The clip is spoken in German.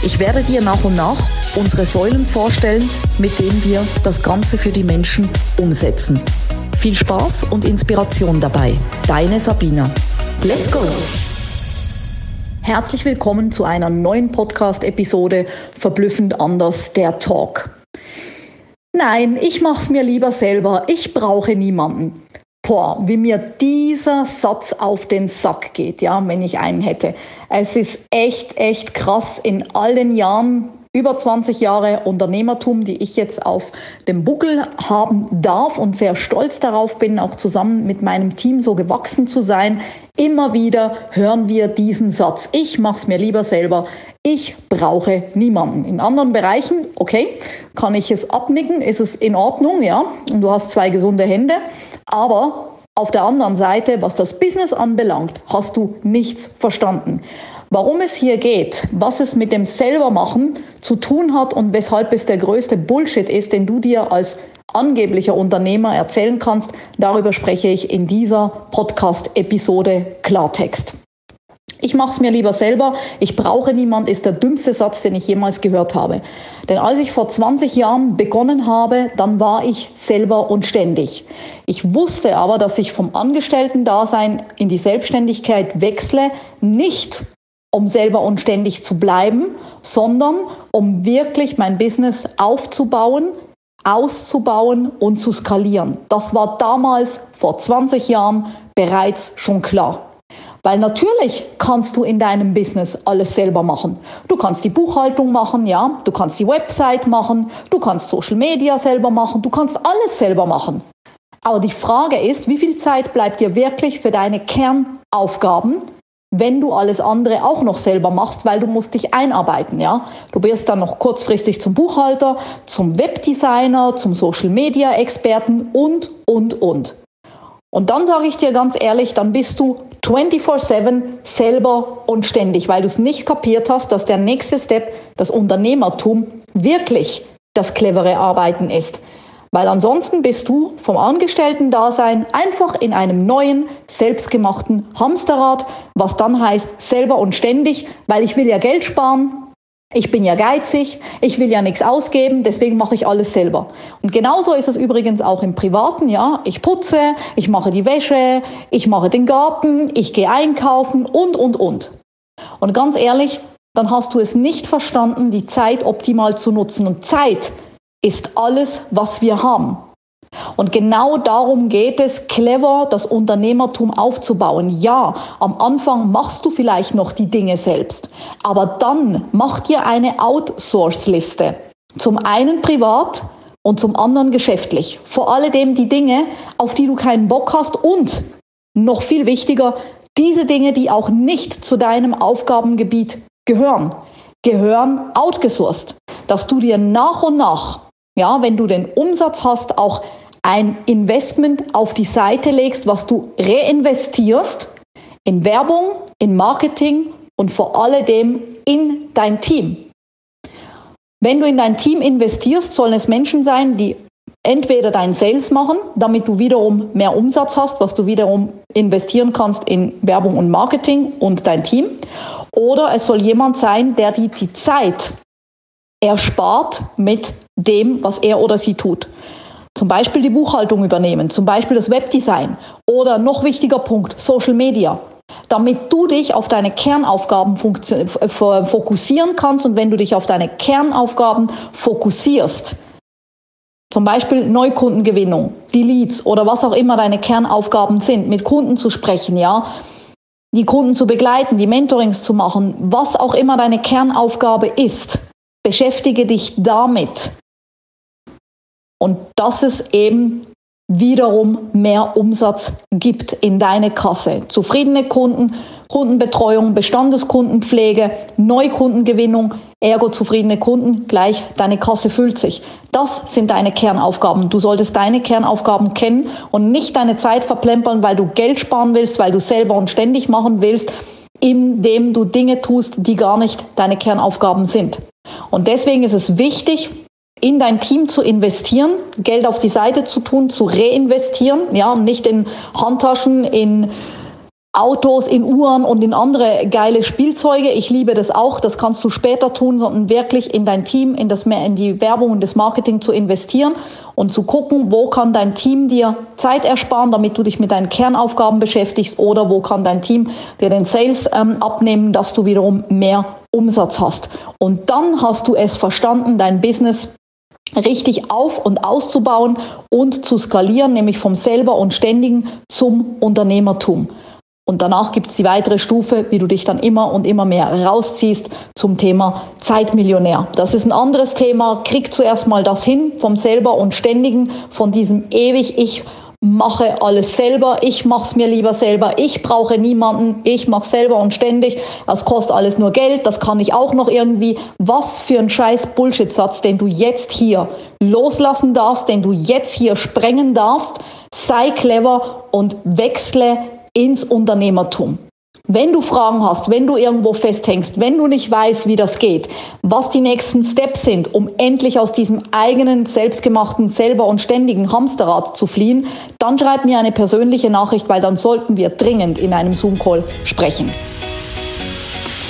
Ich werde dir nach und nach unsere Säulen vorstellen, mit denen wir das Ganze für die Menschen umsetzen. Viel Spaß und Inspiration dabei. Deine Sabina. Let's go! Herzlich willkommen zu einer neuen Podcast-Episode Verblüffend anders, der Talk. Nein, ich mach's mir lieber selber. Ich brauche niemanden. Boah, wie mir dieser Satz auf den Sack geht, ja, wenn ich einen hätte. Es ist echt, echt krass. In allen Jahren, über 20 Jahre Unternehmertum, die ich jetzt auf dem Buckel haben darf und sehr stolz darauf bin, auch zusammen mit meinem Team so gewachsen zu sein. Immer wieder hören wir diesen Satz. Ich mach's mir lieber selber. Ich brauche niemanden. In anderen Bereichen, okay, kann ich es abnicken, ist es in Ordnung, ja. Und du hast zwei gesunde Hände. Aber auf der anderen Seite, was das Business anbelangt, hast du nichts verstanden. Warum es hier geht, was es mit dem Selbermachen zu tun hat und weshalb es der größte Bullshit ist, den du dir als angeblicher Unternehmer erzählen kannst, darüber spreche ich in dieser Podcast-Episode Klartext. Ich mache es mir lieber selber, ich brauche niemand, ist der dümmste Satz, den ich jemals gehört habe. Denn als ich vor 20 Jahren begonnen habe, dann war ich selber und ständig. Ich wusste aber, dass ich vom Angestellten-Dasein in die Selbstständigkeit wechsle, nicht um selber und ständig zu bleiben, sondern um wirklich mein Business aufzubauen, auszubauen und zu skalieren. Das war damals vor 20 Jahren bereits schon klar. Weil natürlich kannst du in deinem Business alles selber machen. Du kannst die Buchhaltung machen, ja, du kannst die Website machen, du kannst Social Media selber machen, du kannst alles selber machen. Aber die Frage ist, wie viel Zeit bleibt dir wirklich für deine Kernaufgaben, wenn du alles andere auch noch selber machst, weil du musst dich einarbeiten, ja. Du wirst dann noch kurzfristig zum Buchhalter, zum Webdesigner, zum Social Media Experten und, und, und. Und dann sage ich dir ganz ehrlich, dann bist du 24/7 selber und ständig, weil du es nicht kapiert hast, dass der nächste Step, das Unternehmertum, wirklich das clevere Arbeiten ist. Weil ansonsten bist du vom Angestellten-Dasein einfach in einem neuen, selbstgemachten Hamsterrad, was dann heißt selber und ständig, weil ich will ja Geld sparen, ich bin ja geizig, ich will ja nichts ausgeben, deswegen mache ich alles selber. Und genauso ist es übrigens auch im Privaten, ja. Ich putze, ich mache die Wäsche, ich mache den Garten, ich gehe einkaufen und, und, und. Und ganz ehrlich, dann hast du es nicht verstanden, die Zeit optimal zu nutzen. Und Zeit ist alles, was wir haben. Und genau darum geht es, clever das Unternehmertum aufzubauen. Ja, am Anfang machst du vielleicht noch die Dinge selbst, aber dann mach dir eine Outsource-Liste. Zum einen privat und zum anderen geschäftlich. Vor alledem die Dinge, auf die du keinen Bock hast und noch viel wichtiger, diese Dinge, die auch nicht zu deinem Aufgabengebiet gehören, gehören outgesourced. Dass du dir nach und nach ja, wenn du den Umsatz hast, auch ein Investment auf die Seite legst, was du reinvestierst in Werbung, in Marketing und vor allem in dein Team. Wenn du in dein Team investierst, sollen es Menschen sein, die entweder dein Sales machen, damit du wiederum mehr Umsatz hast, was du wiederum investieren kannst in Werbung und Marketing und dein Team, oder es soll jemand sein, der dir die Zeit erspart mit dem, was er oder sie tut. Zum Beispiel die Buchhaltung übernehmen, zum Beispiel das Webdesign oder noch wichtiger Punkt, Social Media. Damit du dich auf deine Kernaufgaben fokussieren kannst und wenn du dich auf deine Kernaufgaben fokussierst, zum Beispiel Neukundengewinnung, die Leads oder was auch immer deine Kernaufgaben sind, mit Kunden zu sprechen, ja, die Kunden zu begleiten, die Mentorings zu machen, was auch immer deine Kernaufgabe ist, beschäftige dich damit. Und dass es eben wiederum mehr Umsatz gibt in deine Kasse. Zufriedene Kunden, Kundenbetreuung, Bestandeskundenpflege, Neukundengewinnung, ergo zufriedene Kunden, gleich deine Kasse füllt sich. Das sind deine Kernaufgaben. Du solltest deine Kernaufgaben kennen und nicht deine Zeit verplempern, weil du Geld sparen willst, weil du selber und ständig machen willst, indem du Dinge tust, die gar nicht deine Kernaufgaben sind. Und deswegen ist es wichtig, in dein Team zu investieren, Geld auf die Seite zu tun, zu reinvestieren, ja, nicht in Handtaschen, in Autos, in Uhren und in andere geile Spielzeuge. Ich liebe das auch. Das kannst du später tun, sondern wirklich in dein Team, in das in die Werbung und das Marketing zu investieren und zu gucken, wo kann dein Team dir Zeit ersparen, damit du dich mit deinen Kernaufgaben beschäftigst oder wo kann dein Team dir den Sales ähm, abnehmen, dass du wiederum mehr Umsatz hast. Und dann hast du es verstanden, dein Business richtig auf und auszubauen und zu skalieren, nämlich vom selber und ständigen zum Unternehmertum. Und danach gibt es die weitere Stufe, wie du dich dann immer und immer mehr rausziehst zum Thema Zeitmillionär. Das ist ein anderes Thema. Krieg zuerst mal das hin vom selber und ständigen, von diesem ewig ich mache alles selber, ich mache es mir lieber selber, ich brauche niemanden, ich mache selber und ständig, das kostet alles nur Geld, das kann ich auch noch irgendwie. Was für ein scheiß Bullshit-Satz, den du jetzt hier loslassen darfst, den du jetzt hier sprengen darfst. Sei clever und wechsle ins Unternehmertum. Wenn du Fragen hast, wenn du irgendwo festhängst, wenn du nicht weißt, wie das geht, was die nächsten Steps sind, um endlich aus diesem eigenen, selbstgemachten, selber und ständigen Hamsterrad zu fliehen, dann schreib mir eine persönliche Nachricht, weil dann sollten wir dringend in einem Zoom-Call sprechen.